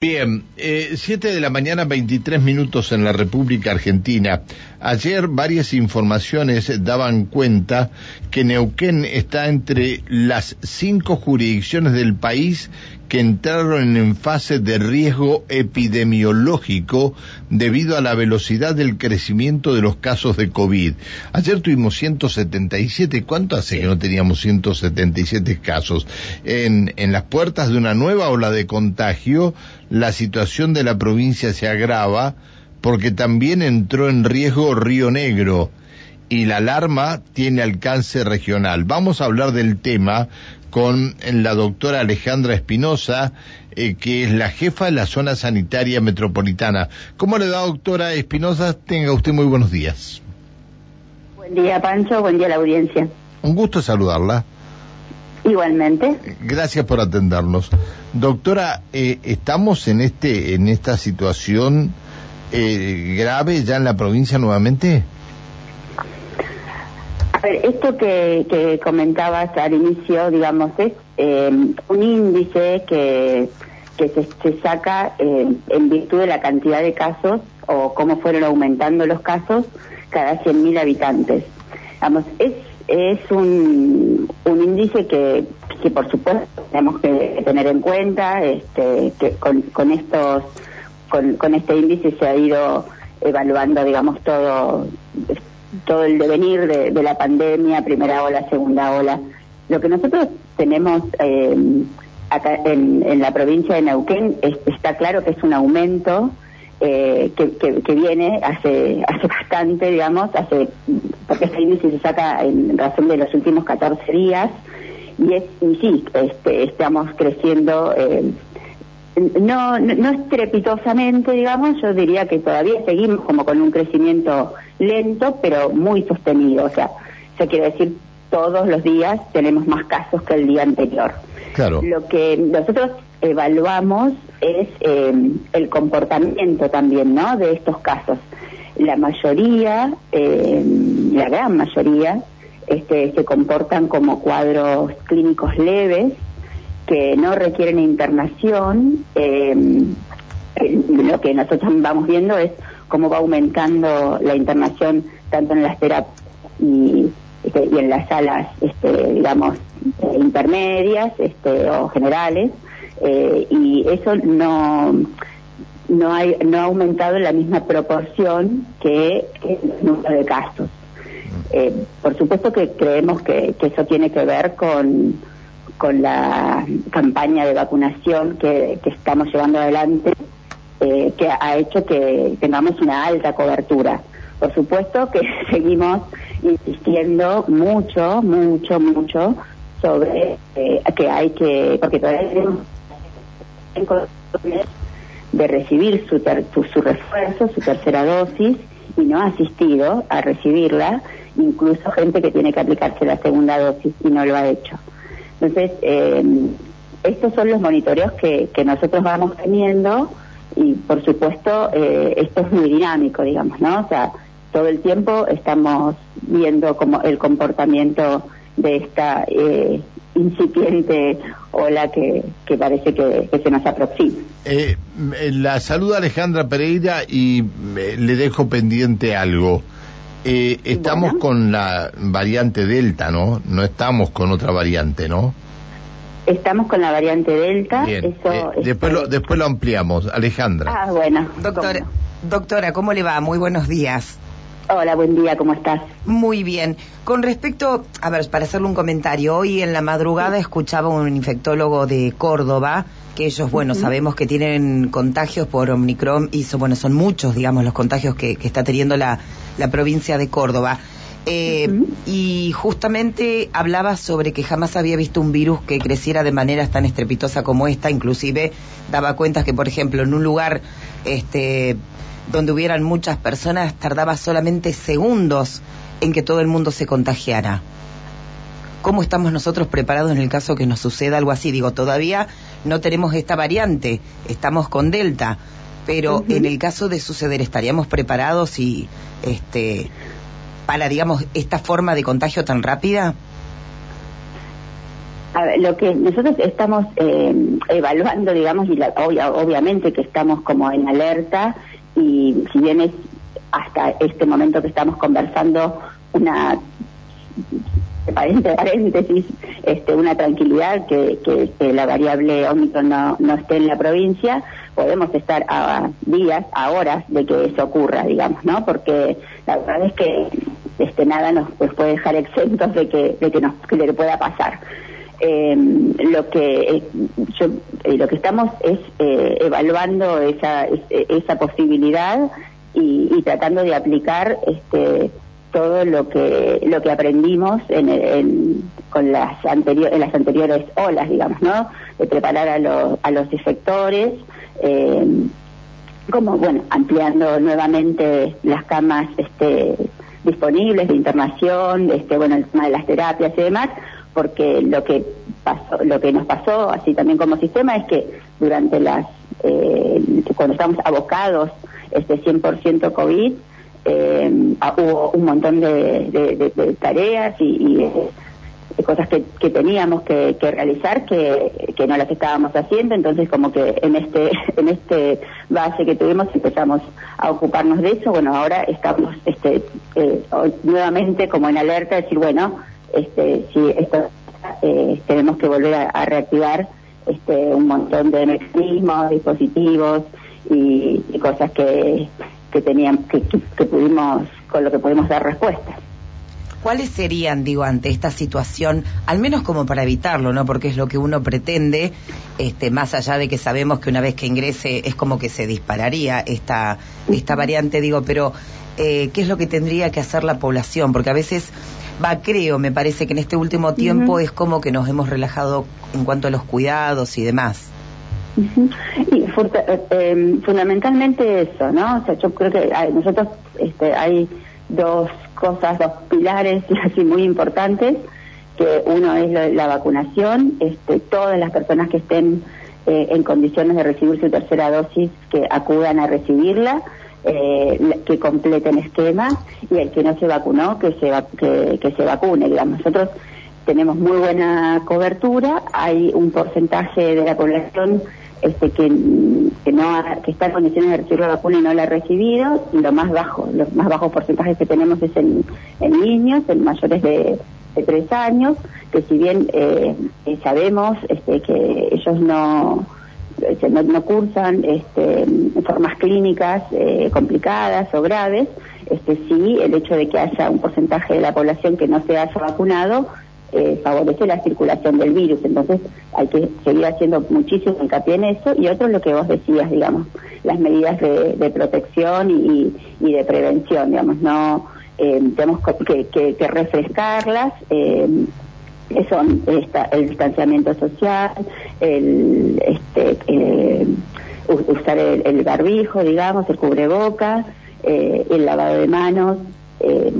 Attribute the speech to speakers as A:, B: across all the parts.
A: Bien, eh, siete de la mañana, 23 minutos en la República Argentina. Ayer varias informaciones daban cuenta que Neuquén está entre las cinco jurisdicciones del país que entraron en fase de riesgo epidemiológico debido a la velocidad del crecimiento de los casos de COVID. Ayer tuvimos 177, ¿cuánto hace que no teníamos 177 casos? En, en las puertas de una nueva ola de contagio, la situación de la provincia se agrava porque también entró en riesgo Río Negro y la alarma tiene alcance regional. Vamos a hablar del tema con la doctora Alejandra Espinosa, eh, que es la jefa de la zona sanitaria metropolitana. ¿Cómo le va, doctora Espinosa? Tenga usted muy buenos días.
B: Buen día, Pancho. Buen día a la audiencia.
A: Un gusto saludarla.
B: Igualmente.
A: Gracias por atendernos. Doctora, eh, estamos en este en esta situación eh, grave ya en la provincia nuevamente.
B: A ver, esto que, que comentabas al inicio, digamos, es eh, un índice que, que se, se saca eh, en virtud de la cantidad de casos o cómo fueron aumentando los casos cada 100.000 habitantes. Vamos, es, es un, un índice que, que por supuesto tenemos que tener en cuenta, este, que con, con estos, con, con este índice se ha ido evaluando, digamos, todo todo el devenir de, la pandemia, primera ola, segunda ola. Lo que nosotros tenemos eh, acá en, en, la provincia de Neuquén es, está claro que es un aumento eh, que, viene hace hace bastante, digamos, hace porque este índice se saca en razón de los últimos 14 días y es y sí, este, estamos creciendo. Eh, no, no, no estrepitosamente, digamos, yo diría que todavía seguimos como con un crecimiento lento, pero muy sostenido. O sea, se quiere decir, todos los días tenemos más casos que el día anterior.
A: Claro.
B: Lo que nosotros evaluamos es eh, el comportamiento también, ¿no? De estos casos. La mayoría, eh, la gran mayoría, este, se comportan como cuadros clínicos leves que no requieren internación. Eh, lo que nosotros vamos viendo es cómo va aumentando la internación tanto en las terapias y, este, y en las salas, este, digamos, eh, intermedias este, o generales, eh, y eso no no, hay, no ha aumentado en la misma proporción que el número de casos. Eh, por supuesto que creemos que, que, eso tiene que ver con, con la campaña de vacunación que, estamos llevando adelante eh, que ha hecho que tengamos una alta cobertura. Por supuesto que seguimos insistiendo mucho, mucho, mucho sobre eh, que hay que, porque todavía tenemos de recibir su, ter, su, su, refuerzo, su tercera dosis, y no ha asistido a recibirla, incluso gente que tiene que aplicarse la segunda dosis y no lo ha hecho. Entonces, eh, estos son los monitoreos que, que nosotros vamos teniendo y por supuesto eh, esto es muy dinámico, digamos, ¿no? O sea, todo el tiempo estamos viendo como el comportamiento de esta eh, incipiente ola que, que parece que, se nos aproxima.
A: Eh, la saluda Alejandra Pereira y eh, le dejo pendiente algo. Eh, estamos bueno. con la variante Delta, ¿no? No estamos con otra variante, ¿no?
B: Estamos con la variante Delta.
A: Bien. Eso, eh, después, lo, después lo ampliamos. Alejandra.
B: Ah, bueno.
C: Doctora, ¿cómo? doctora, ¿cómo le va? Muy buenos días.
B: Hola, buen día, ¿cómo estás?
C: Muy bien. Con respecto, a ver, para hacerle un comentario, hoy en la madrugada sí. escuchaba un infectólogo de Córdoba, que ellos, bueno, uh -huh. sabemos que tienen contagios por Omicron y son, bueno, son muchos, digamos, los contagios que, que está teniendo la, la provincia de Córdoba. Eh, uh -huh. Y justamente hablaba sobre que jamás había visto un virus que creciera de manera tan estrepitosa como esta, inclusive daba cuenta que, por ejemplo, en un lugar este, donde hubieran muchas personas tardaba solamente segundos en que todo el mundo se contagiara. ¿Cómo estamos nosotros preparados en el caso que nos suceda algo así? Digo, todavía no tenemos esta variante, estamos con Delta, pero uh -huh. en el caso de suceder, ¿estaríamos preparados y este para, digamos, esta forma de contagio tan rápida?
B: lo que nosotros estamos eh, evaluando, digamos, y la, obviamente que estamos como en alerta y si bien es hasta este momento que estamos conversando una paréntesis, este, una tranquilidad que, que, la variable Omicron no, no esté en la provincia, podemos estar a días, a horas de que eso ocurra, digamos, ¿no? Porque la verdad es que este, nada nos puede dejar exentos de que, de que, nos, que le pueda pasar. Em, lo que eh, yo, eh, lo que estamos es eh, evaluando esa, esa posibilidad y, tratando de aplicar este todo lo que lo que aprendimos en, con las anteriores en las anteriores olas digamos no de preparar a los a los efectores eh, como bueno ampliando nuevamente las camas este disponibles de internación este bueno el tema de las terapias y demás porque lo que pasó lo que nos pasó así también como sistema es que durante las eh, cuando estamos abocados este 100% covid eh, hubo un montón de, tareas y, de cosas que, teníamos que, realizar que, no las estábamos haciendo. Entonces como que en este en este base que tuvimos empezamos a ocuparnos de eso. Bueno ahora estamos este eh, nuevamente como en alerta decir bueno este si esto eh, tenemos que volver a, reactivar este un montón de mecanismos dispositivos y cosas que que teníamos que, que, pudimos con lo que pudimos dar respuesta.
C: ¿Cuáles serían, digo, ante esta situación, al menos como para evitarlo, ¿no? Porque es lo que uno pretende, este, más allá de que sabemos que una vez que ingrese es como que se dispararía esta, esta variante, digo, pero eh, ¿qué es lo que tendría que hacer la población? Porque a veces, va, creo, me parece que en este último tiempo es como que nos hemos relajado en cuanto a los cuidados y demás.
B: Y eh, em, fundamentalmente eso, ¿no? O sea, yo creo que hay, nosotros este, hay dos cosas, dos pilares así muy importantes, que uno es la vacunación, este, todas las personas que estén eh, en condiciones de recibir su tercera dosis, que acudan a recibirla, eh, que completen esquema, y el que no se vacunó, que se, que, que se vacune, digamos. Nosotros tenemos muy buena cobertura, hay un porcentaje de la población este, que, que, no que está en condiciones de recibir la vacuna y no la ha recibido, y lo más bajo, los más bajos porcentajes que tenemos es en, niños, en mayores de, de tres años, que si bien eh, sabemos este, que ellos no, este, no, cursan este, formas clínicas eh, complicadas o graves, este, sí el hecho de que haya un porcentaje de la población que no se haya vacunado eh, favorece la circulación del virus. Entonces hay que seguir haciendo muchísimo hincapié en eso y otro lo que vos decías, digamos, las medidas de, protección y, de prevención, digamos, no eh, tenemos que, refrescarlas. Eh, son el distanciamiento social, el este, eh, usar el, el, barbijo, digamos, el cubrebocas, el lavado de manos, eh,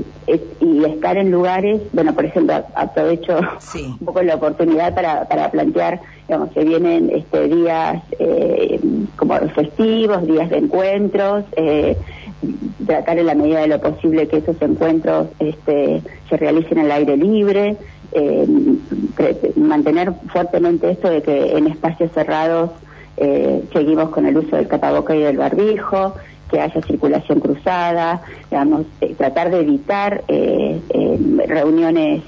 B: y estar en lugares, bueno, por ejemplo, aprovecho un poco la oportunidad para, para plantear, digamos, que vienen este, días eh, como festivos, días de encuentros, eh, tratar en la medida de lo posible que esos encuentros este, se realicen al aire libre, eh, mantener fuertemente esto de que en espacios cerrados eh, seguimos con el uso del tapaboca y del barbijo, que haya circulación cruzada, digamos, eh, tratar de evitar eh, eh, reuniones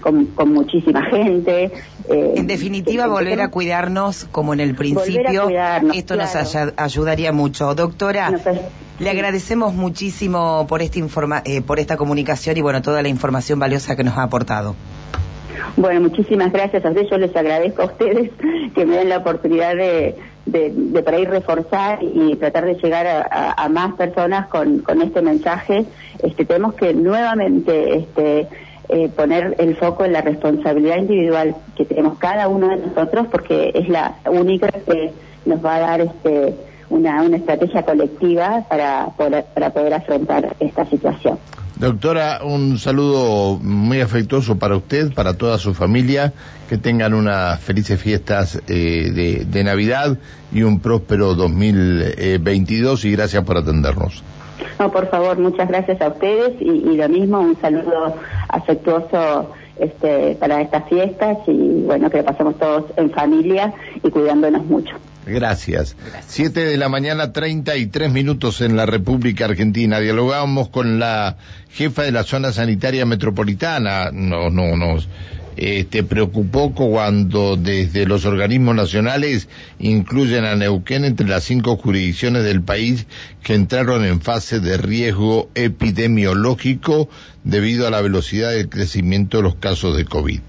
B: con, muchísima gente.
C: en definitiva, volver a cuidarnos como en el principio. Esto nos ayudaría mucho. Doctora, le agradecemos muchísimo por, este informa por esta comunicación y bueno, toda la información valiosa que nos ha aportado.
B: Bueno, muchísimas gracias a ustedes. Yo les agradezco a ustedes que me den la oportunidad de, de, de para ir reforzar y tratar de llegar a, más personas con, este mensaje. Este, tenemos que nuevamente este, eh, poner el foco en la responsabilidad individual que tenemos cada uno de nosotros porque es la única que nos va a dar este, una, estrategia colectiva para poder afrontar esta situación.
A: Doctora, un saludo muy afectuoso para usted, para toda su familia, que tengan unas felices fiestas eh, de, Navidad y un próspero 2022 y gracias por atendernos.
B: No, por favor, muchas gracias a ustedes y, lo mismo, un saludo afectuoso este, para estas fiestas y bueno, que lo pasemos todos en familia y cuidándonos mucho.
A: Gracias. Siete de la mañana, treinta y tres minutos en la República Argentina. Dialogamos con la jefa de la zona sanitaria metropolitana. No, no, nos este, preocupó cuando desde los organismos nacionales incluyen a Neuquén entre las cinco jurisdicciones del país que entraron en fase de riesgo epidemiológico debido a la velocidad del crecimiento de los casos de COVID.